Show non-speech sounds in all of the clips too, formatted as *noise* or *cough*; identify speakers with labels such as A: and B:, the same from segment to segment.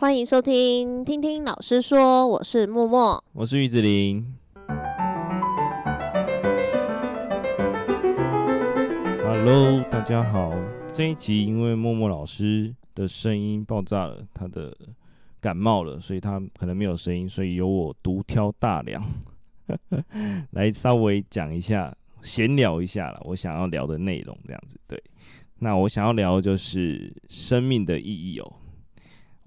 A: 欢迎收听，听听老师说，我是默默，
B: 我是玉子琳。Hello，大家好。这一集因为默默老师的声音爆炸了，他的感冒了，所以他可能没有声音，所以由我独挑大梁，*laughs* 来稍微讲一下，闲聊一下了，我想要聊的内容这样子。对，那我想要聊的就是生命的意义哦。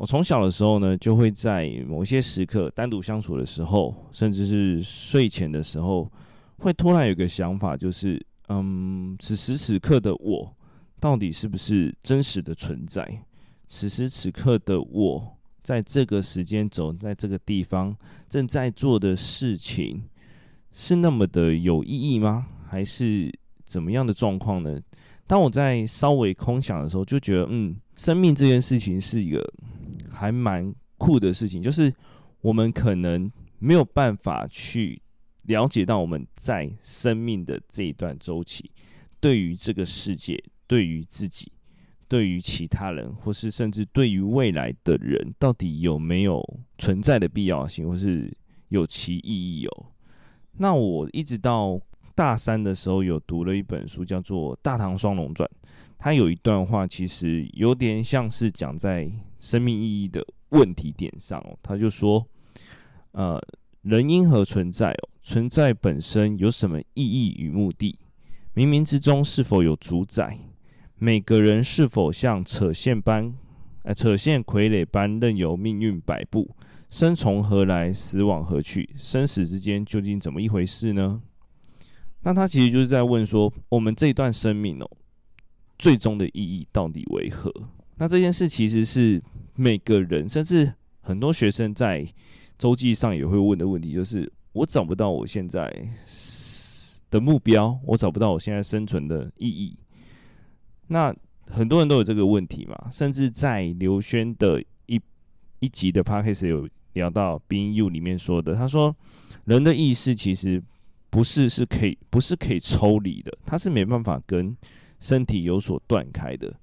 B: 我从小的时候呢，就会在某些时刻单独相处的时候，甚至是睡前的时候，会突然有个想法，就是。嗯，此时此刻的我，到底是不是真实的存在？此时此刻的我，在这个时间走，在这个地方正在做的事情，是那么的有意义吗？还是怎么样的状况呢？当我在稍微空想的时候，就觉得，嗯，生命这件事情是一个还蛮酷的事情，就是我们可能没有办法去。了解到我们在生命的这一段周期，对于这个世界、对于自己、对于其他人，或是甚至对于未来的人，到底有没有存在的必要性，或是有其意义哦？那我一直到大三的时候，有读了一本书，叫做《大唐双龙传》，它有一段话，其实有点像是讲在生命意义的问题点上哦。他就说，呃。人因何存在？哦，存在本身有什么意义与目的？冥冥之中是否有主宰？每个人是否像扯线般，呃，扯线傀儡般任由命运摆布？生从何来？死往何去？生死之间究竟怎么一回事呢？那他其实就是在问说，我们这一段生命哦，最终的意义到底为何？那这件事其实是每个人，甚至很多学生在。周记上也会问的问题就是：我找不到我现在的目标，我找不到我现在生存的意义。那很多人都有这个问题嘛，甚至在刘轩的一一集的 podcast 有聊到 Being You 里面说的，他说人的意识其实不是是可以不是可以抽离的，它是没办法跟身体有所断开的。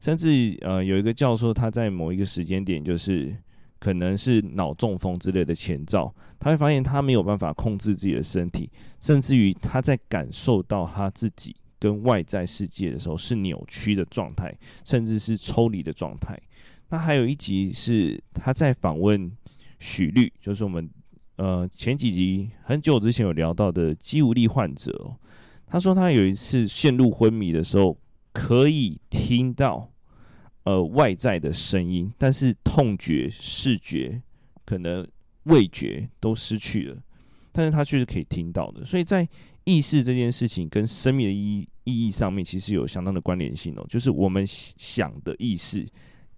B: 甚至呃有一个教授他在某一个时间点就是。可能是脑中风之类的前兆，他会发现他没有办法控制自己的身体，甚至于他在感受到他自己跟外在世界的时候是扭曲的状态，甚至是抽离的状态。那还有一集是他在访问许律，就是我们呃前几集很久之前有聊到的肌无力患者哦。他说他有一次陷入昏迷的时候，可以听到。呃，外在的声音，但是痛觉、视觉、可能味觉都失去了，但是他却是可以听到的。所以在意识这件事情跟生命的意意义上面，其实有相当的关联性哦。就是我们想的意识，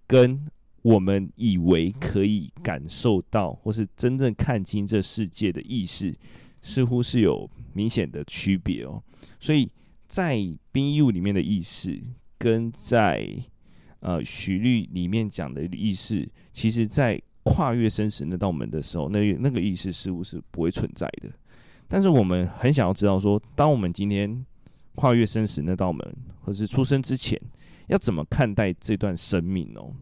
B: 跟我们以为可以感受到或是真正看清这世界的意识，似乎是有明显的区别哦。所以在 BU 里面的意识，跟在呃，许律里面讲的意识，其实在跨越生死那道门的时候，那那个意识似乎是不会存在的。但是我们很想要知道说，当我们今天跨越生死那道门，或是出生之前，要怎么看待这段生命哦？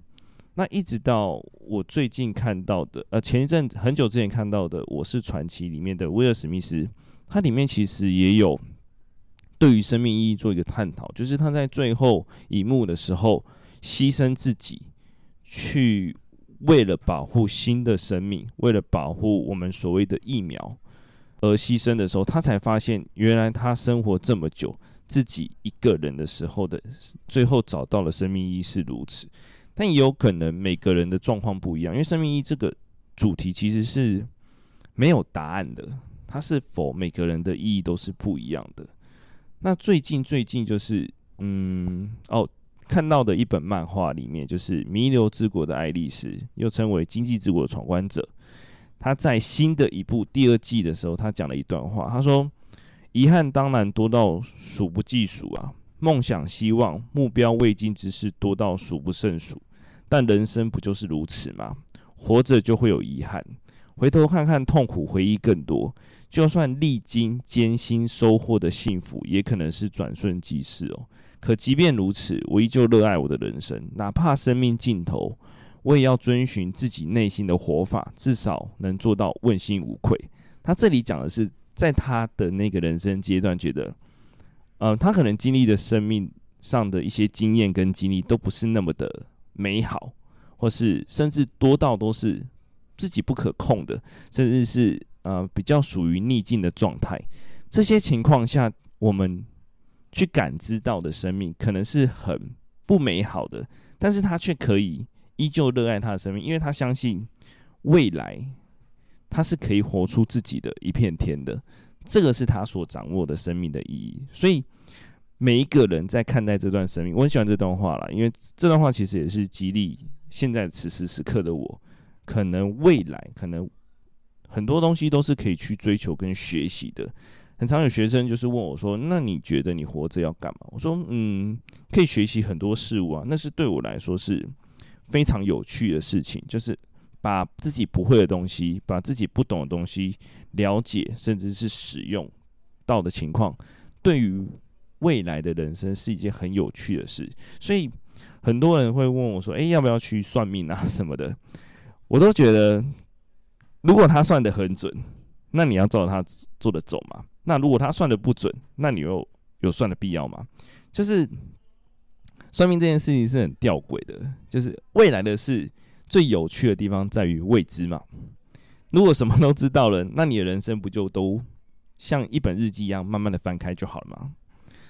B: 那一直到我最近看到的，呃，前一阵很久之前看到的《我是传奇》里面的威尔史密斯，它里面其实也有对于生命意义做一个探讨，就是他在最后一幕的时候。牺牲自己，去为了保护新的生命，为了保护我们所谓的疫苗而牺牲的时候，他才发现，原来他生活这么久，自己一个人的时候的最后找到了生命意义是如此。但也有可能每个人的状况不一样，因为生命意义这个主题其实是没有答案的，它是否每个人的意义都是不一样的。那最近最近就是，嗯，哦。看到的一本漫画里面，就是《弥留之国的爱丽丝》，又称为《经济之国的闯关者》。他在新的一部第二季的时候，他讲了一段话，他说：“遗憾当然多到数不计数啊，梦想、希望、目标未尽之事多到数不胜数。但人生不就是如此吗？活着就会有遗憾，回头看看痛苦，回忆更多。就算历经艰辛收获的幸福，也可能是转瞬即逝哦。”可即便如此，我依旧热爱我的人生，哪怕生命尽头，我也要遵循自己内心的活法，至少能做到问心无愧。他这里讲的是，在他的那个人生阶段，觉得，呃，他可能经历的生命上的一些经验跟经历都不是那么的美好，或是甚至多到都是自己不可控的，甚至是呃比较属于逆境的状态。这些情况下，我们去感知到的生命可能是很不美好的，但是他却可以依旧热爱他的生命，因为他相信未来他是可以活出自己的一片天的。这个是他所掌握的生命的意义。所以每一个人在看待这段生命，我很喜欢这段话啦，因为这段话其实也是激励现在此时此刻的我，可能未来可能很多东西都是可以去追求跟学习的。很常有学生就是问我说：“那你觉得你活着要干嘛？”我说：“嗯，可以学习很多事物啊，那是对我来说是非常有趣的事情。就是把自己不会的东西，把自己不懂的东西了解，甚至是使用到的情况，对于未来的人生是一件很有趣的事。所以很多人会问我说：‘诶，要不要去算命啊什么的？’我都觉得，如果他算得很准，那你要照他做的走嘛。”那如果他算的不准，那你又有算的必要吗？就是算命这件事情是很吊诡的，就是未来的事最有趣的地方在于未知嘛。如果什么都知道了，那你的人生不就都像一本日记一样，慢慢的翻开就好了吗？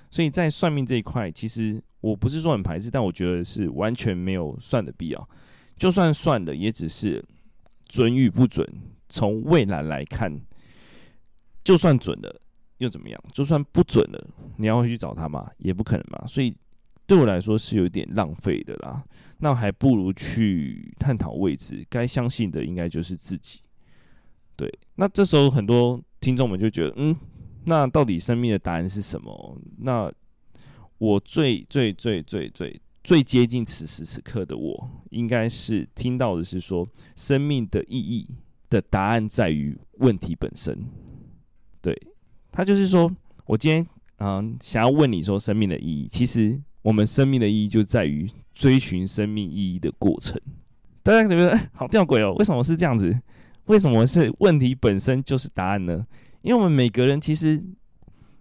B: 所以在算命这一块，其实我不是说很排斥，但我觉得是完全没有算的必要。就算算的，也只是准与不准，从未来来看。就算准了又怎么样？就算不准了，你要回去找他吗？也不可能嘛。所以对我来说是有点浪费的啦。那还不如去探讨未知，该相信的应该就是自己。对，那这时候很多听众们就觉得，嗯，那到底生命的答案是什么？那我最最最最最最接近此时此刻的我，应该是听到的是说，生命的意义的答案在于问题本身。对，他就是说，我今天嗯想要问你说生命的意义，其实我们生命的意义就在于追寻生命意义的过程。大家觉得哎，好吊诡哦？为什么是这样子？为什么是问题本身就是答案呢？因为我们每个人其实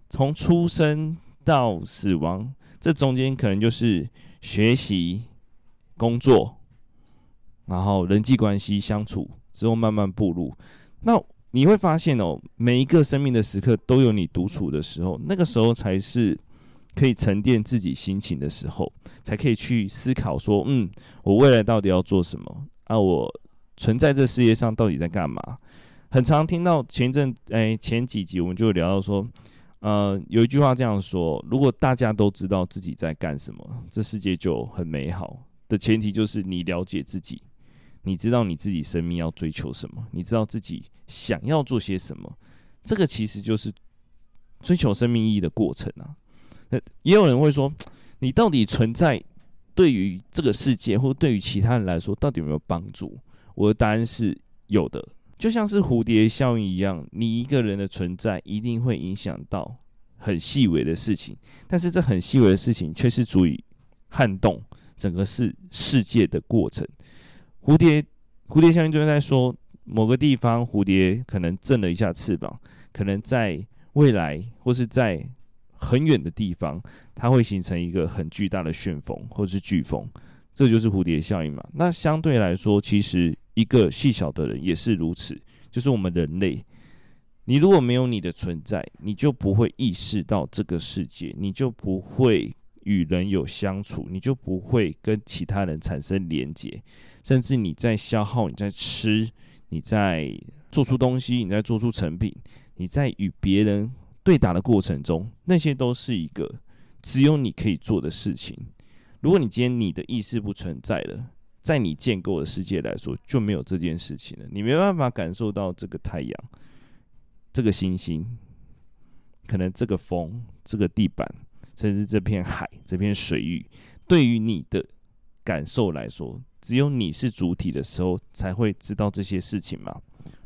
B: 从出生到死亡，这中间可能就是学习、工作，然后人际关系相处之后慢慢步入那。你会发现哦，每一个生命的时刻都有你独处的时候，那个时候才是可以沉淀自己心情的时候，才可以去思考说，嗯，我未来到底要做什么？啊，我存在这世界上到底在干嘛？很常听到前阵，哎，前几集我们就聊到说，呃，有一句话这样说：如果大家都知道自己在干什么，这世界就很美好。的前提就是你了解自己。你知道你自己生命要追求什么？你知道自己想要做些什么？这个其实就是追求生命意义的过程啊。那也有人会说，你到底存在对于这个世界，或对于其他人来说，到底有没有帮助？我的答案是有的。就像是蝴蝶效应一样，你一个人的存在一定会影响到很细微的事情，但是这很细微的事情却是足以撼动整个世世界的过程。蝴蝶，蝴蝶效应就是在说，某个地方蝴蝶可能震了一下翅膀，可能在未来或是在很远的地方，它会形成一个很巨大的旋风或是飓风，这就是蝴蝶效应嘛。那相对来说，其实一个细小的人也是如此，就是我们人类，你如果没有你的存在，你就不会意识到这个世界，你就不会与人有相处，你就不会跟其他人产生连结。甚至你在消耗，你在吃，你在做出东西，你在做出成品，你在与别人对打的过程中，那些都是一个只有你可以做的事情。如果你今天你的意识不存在了，在你建构的世界来说，就没有这件事情了。你没办法感受到这个太阳、这个星星，可能这个风、这个地板，甚至这片海、这片水域，对于你的感受来说。只有你是主体的时候，才会知道这些事情嘛。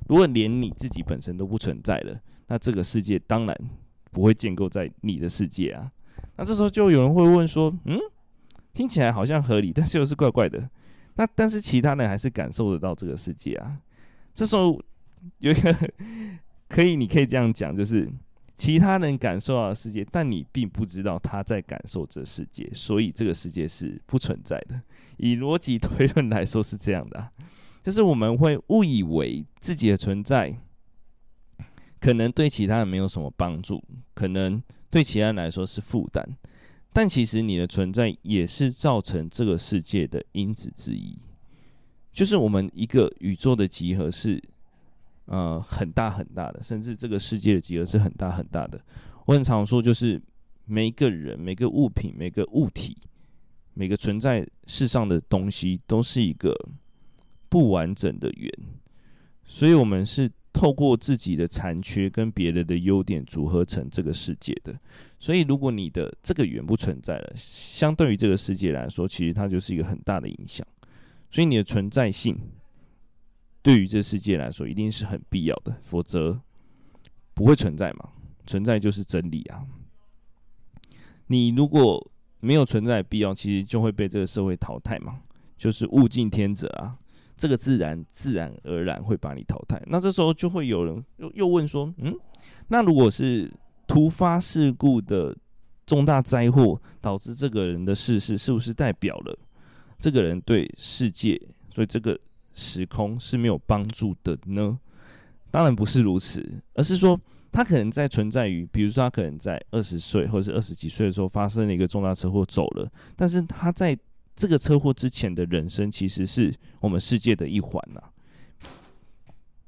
B: 如果连你自己本身都不存在了，那这个世界当然不会建构在你的世界啊。那这时候就有人会问说：“嗯，听起来好像合理，但是又是怪怪的。那但是其他人还是感受得到这个世界啊。这时候有一个可以，你可以这样讲，就是其他人感受到的世界，但你并不知道他在感受这世界，所以这个世界是不存在的。以逻辑推论来说是这样的，就是我们会误以为自己的存在可能对其他人没有什么帮助，可能对其他人来说是负担。但其实你的存在也是造成这个世界的因子之一，就是我们一个宇宙的集合是，呃，很大很大的，甚至这个世界的集合是很大很大的。我很常说，就是每一个人、每个物品、每个物体、每个存在世上的东西，都是一个不完整的圆，所以我们是。透过自己的残缺跟别人的优点组合成这个世界的，所以如果你的这个圆不存在了，相对于这个世界来说，其实它就是一个很大的影响。所以你的存在性对于这世界来说一定是很必要的，否则不会存在嘛。存在就是真理啊。你如果没有存在的必要，其实就会被这个社会淘汰嘛，就是物竞天择啊。这个自然自然而然会把你淘汰，那这时候就会有人又又问说，嗯，那如果是突发事故的重大灾祸导致这个人的逝世，是不是代表了这个人对世界，所以这个时空是没有帮助的呢？当然不是如此，而是说他可能在存在于，比如说他可能在二十岁或者是二十几岁的时候发生了一个重大车祸走了，但是他在。这个车祸之前的人生，其实是我们世界的一环呐。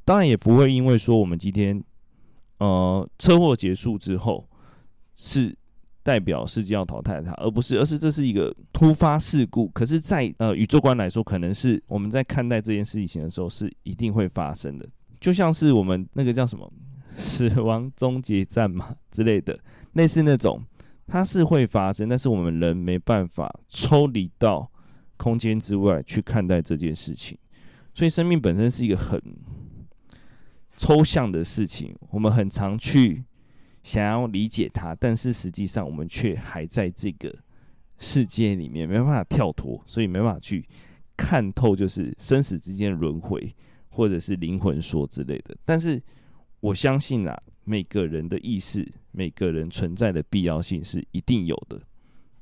B: 当然也不会因为说我们今天，呃，车祸结束之后，是代表世界要淘汰它，而不是，而是这是一个突发事故。可是，在呃宇宙观来说，可能是我们在看待这件事情的时候，是一定会发生的。就像是我们那个叫什么“死亡终结战”嘛之类的，类似那种。它是会发生，但是我们人没办法抽离到空间之外去看待这件事情，所以生命本身是一个很抽象的事情。我们很常去想要理解它，但是实际上我们却还在这个世界里面，没办法跳脱，所以没办法去看透，就是生死之间的轮回，或者是灵魂说之类的。但是我相信啊。每个人的意识，每个人存在的必要性是一定有的，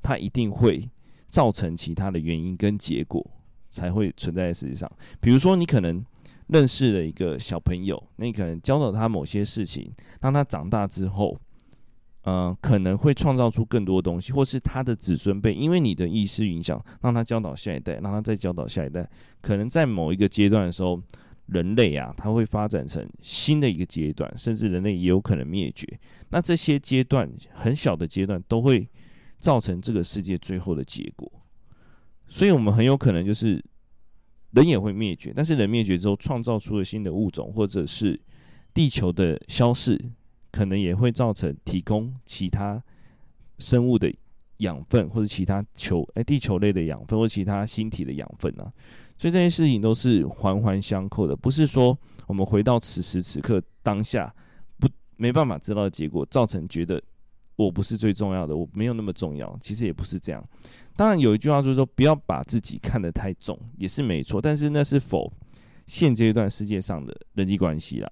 B: 它一定会造成其他的原因跟结果才会存在在世界上。比如说，你可能认识了一个小朋友，那你可能教导他某些事情，让他长大之后，呃，可能会创造出更多东西，或是他的子孙辈因为你的意识影响，让他教导下一代，让他再教导下一代，可能在某一个阶段的时候。人类啊，它会发展成新的一个阶段，甚至人类也有可能灭绝。那这些阶段很小的阶段，都会造成这个世界最后的结果。所以，我们很有可能就是人也会灭绝，但是人灭绝之后，创造出了新的物种，或者是地球的消逝，可能也会造成提供其他生物的养分，或者其他球哎地球类的养分，或其他星体的养分啊。所以这些事情都是环环相扣的，不是说我们回到此时此刻当下不没办法知道结果，造成觉得我不是最重要的，我没有那么重要。其实也不是这样。当然有一句话就是说，不要把自己看得太重，也是没错。但是那是否现阶段世界上的人际关系啦？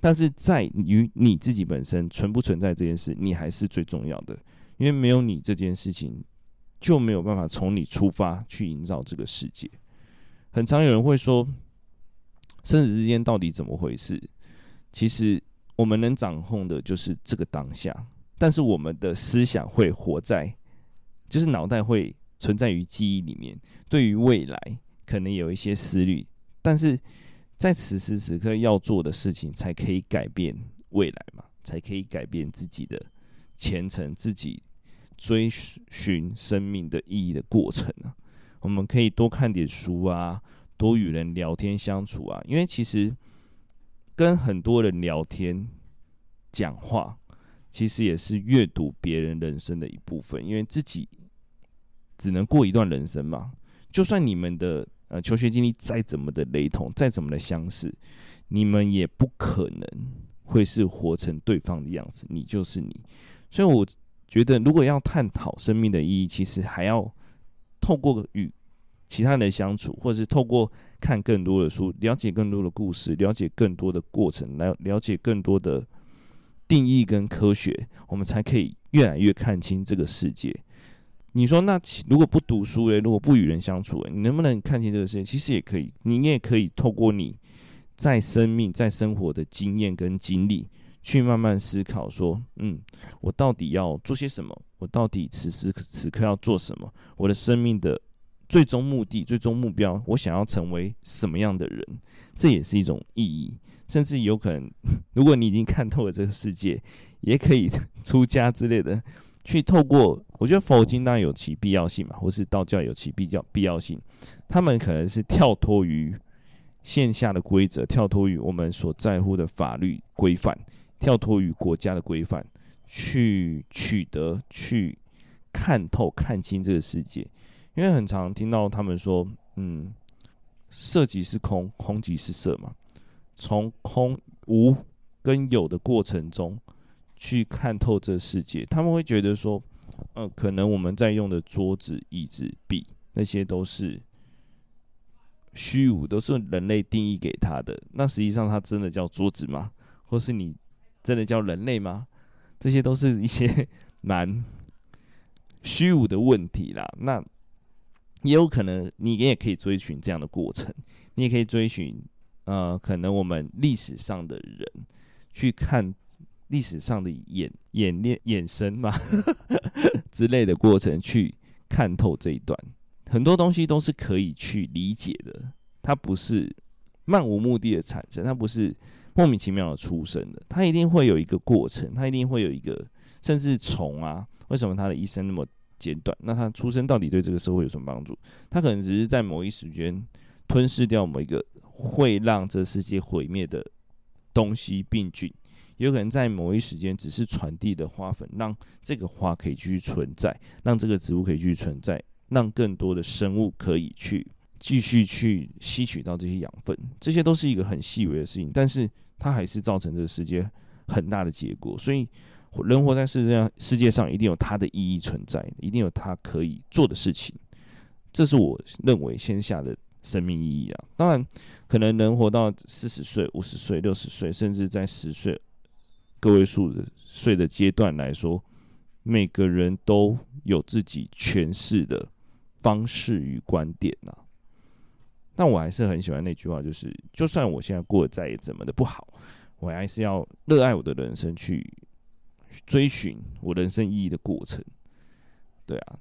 B: 但是在于你自己本身存不存在这件事，你还是最重要的，因为没有你这件事情，就没有办法从你出发去营造这个世界。很常有人会说，生死之间到底怎么回事？其实我们能掌控的就是这个当下，但是我们的思想会活在，就是脑袋会存在于记忆里面，对于未来可能有一些思虑，但是在此时此刻要做的事情，才可以改变未来嘛，才可以改变自己的前程，自己追寻生命的意义的过程啊。我们可以多看点书啊，多与人聊天相处啊，因为其实跟很多人聊天、讲话，其实也是阅读别人人生的一部分。因为自己只能过一段人生嘛，就算你们的呃求学经历再怎么的雷同，再怎么的相似，你们也不可能会是活成对方的样子。你就是你，所以我觉得，如果要探讨生命的意义，其实还要。透过与其他人的相处，或者是透过看更多的书，了解更多的故事，了解更多的过程，来了解更多的定义跟科学，我们才可以越来越看清这个世界。你说，那如果不读书诶，如果不与人相处诶，你能不能看清这个世界？其实也可以，你也可以透过你在生命、在生活的经验跟经历，去慢慢思考说，嗯，我到底要做些什么？我到底此时此刻要做什么？我的生命的。最终目的、最终目标，我想要成为什么样的人？这也是一种意义。甚至有可能，*laughs* 如果你已经看透了这个世界，也可以出家之类的，去透过。我觉得佛经当然有其必要性嘛，或是道教有其必要必要性。他们可能是跳脱于线下的规则，跳脱于我们所在乎的法律规范，跳脱于国家的规范，去取得、去看透、看清这个世界。因为很常听到他们说，嗯，色即是空，空即是色嘛。从空无跟有的过程中去看透这世界，他们会觉得说，嗯、可能我们在用的桌子、椅子、笔，那些都是虚无，都是人类定义给他的。那实际上，它真的叫桌子吗？或是你真的叫人类吗？这些都是一些 *laughs* 蛮虚无的问题啦。那也有可能，你也可以追寻这样的过程，你也可以追寻，呃，可能我们历史上的人去看历史上的演演练衍生嘛 *laughs* 之类的过程，去看透这一段，很多东西都是可以去理解的。它不是漫无目的的产生，它不是莫名其妙的出生的，它一定会有一个过程，它一定会有一个，甚至虫啊，为什么他的一生那么简短，那他出生到底对这个社会有什么帮助？他可能只是在某一时间吞噬掉某一个会让这世界毁灭的东西病菌，有可能在某一时间只是传递的花粉，让这个花可以继续存在，让这个植物可以继续存在，让更多的生物可以去继续去吸取到这些养分。这些都是一个很细微的事情，但是它还是造成这个世界很大的结果，所以。人活在世界上，世界上一定有它的意义存在，一定有它可以做的事情。这是我认为线下的生命意义啊。当然，可能能活到四十岁、五十岁、六十岁，甚至在十岁个位数的岁的阶段来说，每个人都有自己诠释的方式与观点呐。但我还是很喜欢那句话，就是就算我现在过得再怎么的不好，我还是要热爱我的人生去。追寻我人生意义的过程，对啊，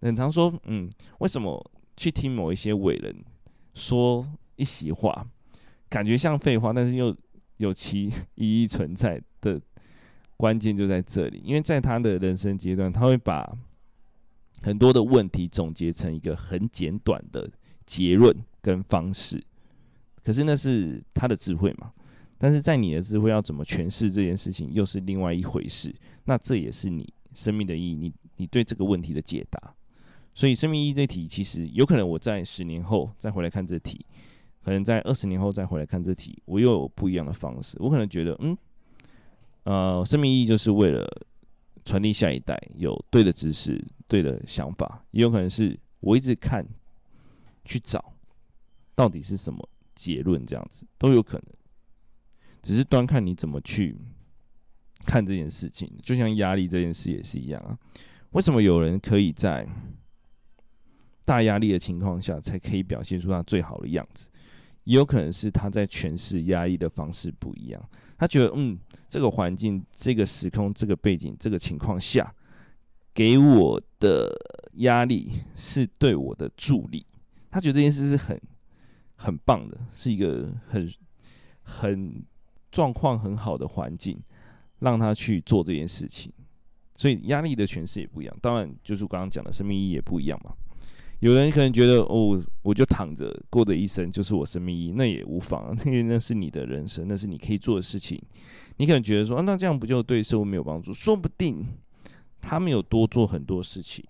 B: 很常说，嗯，为什么去听某一些伟人说一席话，感觉像废话，但是又有其意义存在的关键就在这里，因为在他的人生阶段，他会把很多的问题总结成一个很简短的结论跟方式，可是那是他的智慧嘛。但是在你的智慧要怎么诠释这件事情，又是另外一回事。那这也是你生命的意义，你你对这个问题的解答。所以生命意义这题，其实有可能我在十年后再回来看这题，可能在二十年后再回来看这题，我又有不一样的方式。我可能觉得，嗯，呃，生命意义就是为了传递下一代有对的知识、对的想法。也有可能是我一直看去找到底是什么结论，这样子都有可能。只是端看你怎么去看这件事情，就像压力这件事也是一样啊。为什么有人可以在大压力的情况下才可以表现出他最好的样子？也有可能是他在诠释压力的方式不一样。他觉得，嗯，这个环境、这个时空、这个背景、这个情况下给我的压力是对我的助力。他觉得这件事是很很棒的，是一个很很。状况很好的环境，让他去做这件事情，所以压力的诠释也不一样。当然，就是我刚刚讲的生命意义也不一样嘛。有人可能觉得，哦，我就躺着过的一生就是我生命意义，那也无妨，*laughs* 因为那是你的人生，那是你可以做的事情。你可能觉得说，那这样不就对社会没有帮助？说不定他没有多做很多事情。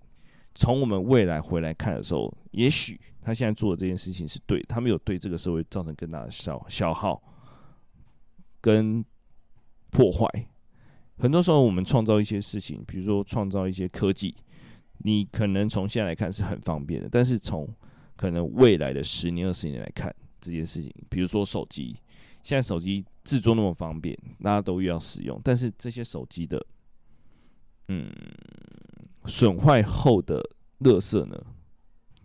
B: 从我们未来回来看的时候，也许他现在做的这件事情是对，他没有对这个社会造成更大的消消耗。跟破坏，很多时候我们创造一些事情，比如说创造一些科技，你可能从现在来看是很方便的，但是从可能未来的十年、二十年来看这件事情。比如说手机，现在手机制作那么方便，大家都要使用，但是这些手机的，嗯，损坏后的垃圾呢？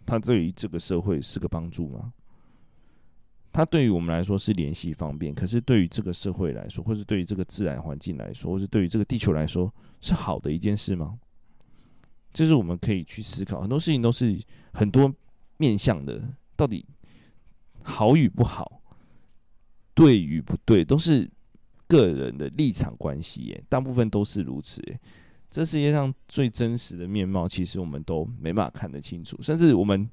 B: 它对于这个社会是个帮助吗？它对于我们来说是联系方便，可是对于这个社会来说，或是对于这个自然环境来说，或是对于这个地球来说，是好的一件事吗？这是我们可以去思考，很多事情都是很多面向的，到底好与不好，对与不对，都是个人的立场关系耶，大部分都是如此耶。这世界上最真实的面貌，其实我们都没办法看得清楚，甚至我们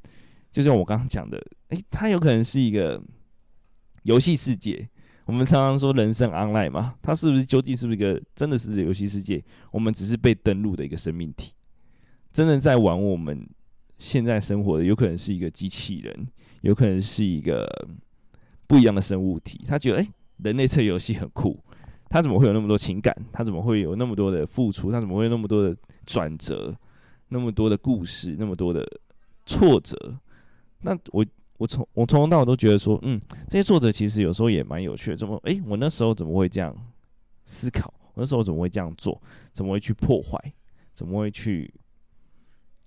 B: 就像我刚刚讲的，诶，它有可能是一个游戏世界。我们常常说人生 online 嘛，它是不是究竟是不是一个真的是游戏世界？我们只是被登录的一个生命体。真的在玩我们现在生活的，有可能是一个机器人，有可能是一个不一样的生物体。他觉得，诶，人类这游戏很酷，他怎么会有那么多情感？他怎么会有那么多的付出？他怎么会有那么多的转折？那么多的故事？那么多的挫折？那我我从我从头到尾都觉得说，嗯，这些作者其实有时候也蛮有趣的。怎么，诶，我那时候怎么会这样思考？我那时候怎么会这样做？怎么会去破坏？怎么会去？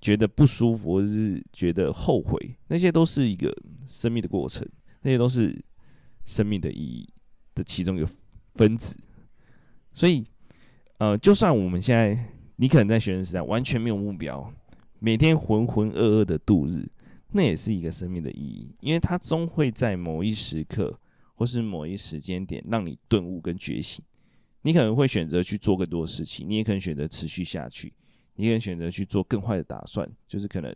B: 觉得不舒服，或者是觉得后悔，那些都是一个生命的过程，那些都是生命的意义的其中一个分子。所以，呃，就算我们现在你可能在学生时代完全没有目标，每天浑浑噩噩的度日，那也是一个生命的意义，因为它终会在某一时刻或是某一时间点让你顿悟跟觉醒。你可能会选择去做更多事情，你也可能选择持续下去。你可能选择去做更坏的打算，就是可能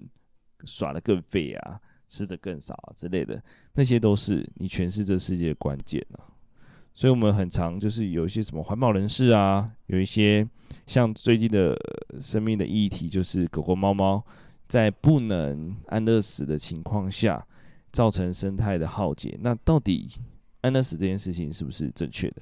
B: 耍得更废啊，吃得更少啊之类的，那些都是你诠释这世界的关键啊。所以，我们很常就是有一些什么环保人士啊，有一些像最近的生命的议题，就是狗狗、猫猫在不能安乐死的情况下，造成生态的浩劫。那到底安乐死这件事情是不是正确的？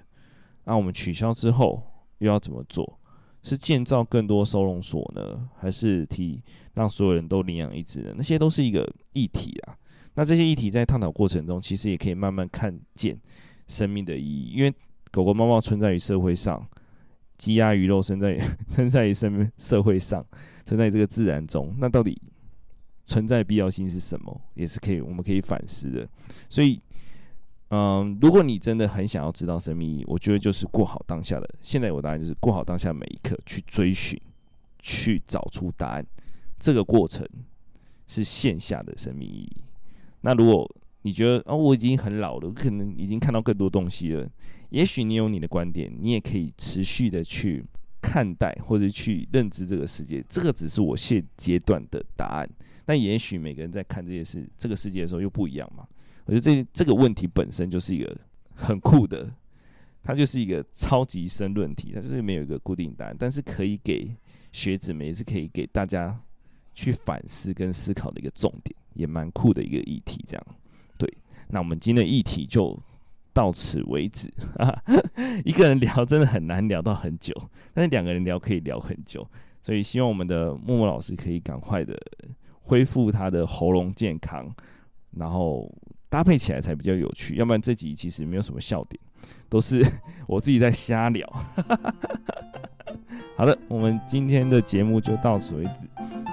B: 那我们取消之后又要怎么做？是建造更多收容所呢，还是提让所有人都领养一只呢？那些都是一个议题啊。那这些议题在探讨过程中，其实也可以慢慢看见生命的意义。因为狗狗、猫猫存在于社会上，鸡鸭鱼肉生在 *laughs* 生在于生社会上，存在于这个自然中。那到底存在必要性是什么？也是可以我们可以反思的。所以。嗯，如果你真的很想要知道生命意义，我觉得就是过好当下的。现在我答案就是过好当下每一刻，去追寻，去找出答案。这个过程是线下的生命意义。那如果你觉得哦，我已经很老了，可能已经看到更多东西了，也许你有你的观点，你也可以持续的去看待或者去认知这个世界。这个只是我现阶段的答案。但也许每个人在看这件事、这个世界的时候又不一样嘛。我觉得这这个问题本身就是一个很酷的，它就是一个超级深论题，它就是没有一个固定答案，但是可以给学子们，也是可以给大家去反思跟思考的一个重点，也蛮酷的一个议题。这样，那我们今天的议题就到此为止。*laughs* 一个人聊真的很难聊到很久，但是两个人聊可以聊很久，所以希望我们的默默老师可以赶快的恢复他的喉咙健康，然后。搭配起来才比较有趣，要不然这集其实没有什么笑点，都是 *laughs* 我自己在瞎聊。*laughs* 好的，我们今天的节目就到此为止。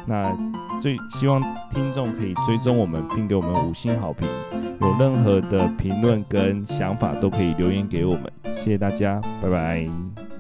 B: 那最希望听众可以追踪我们，并给我们五星好评。有任何的评论跟想法都可以留言给我们。谢谢大家，拜拜。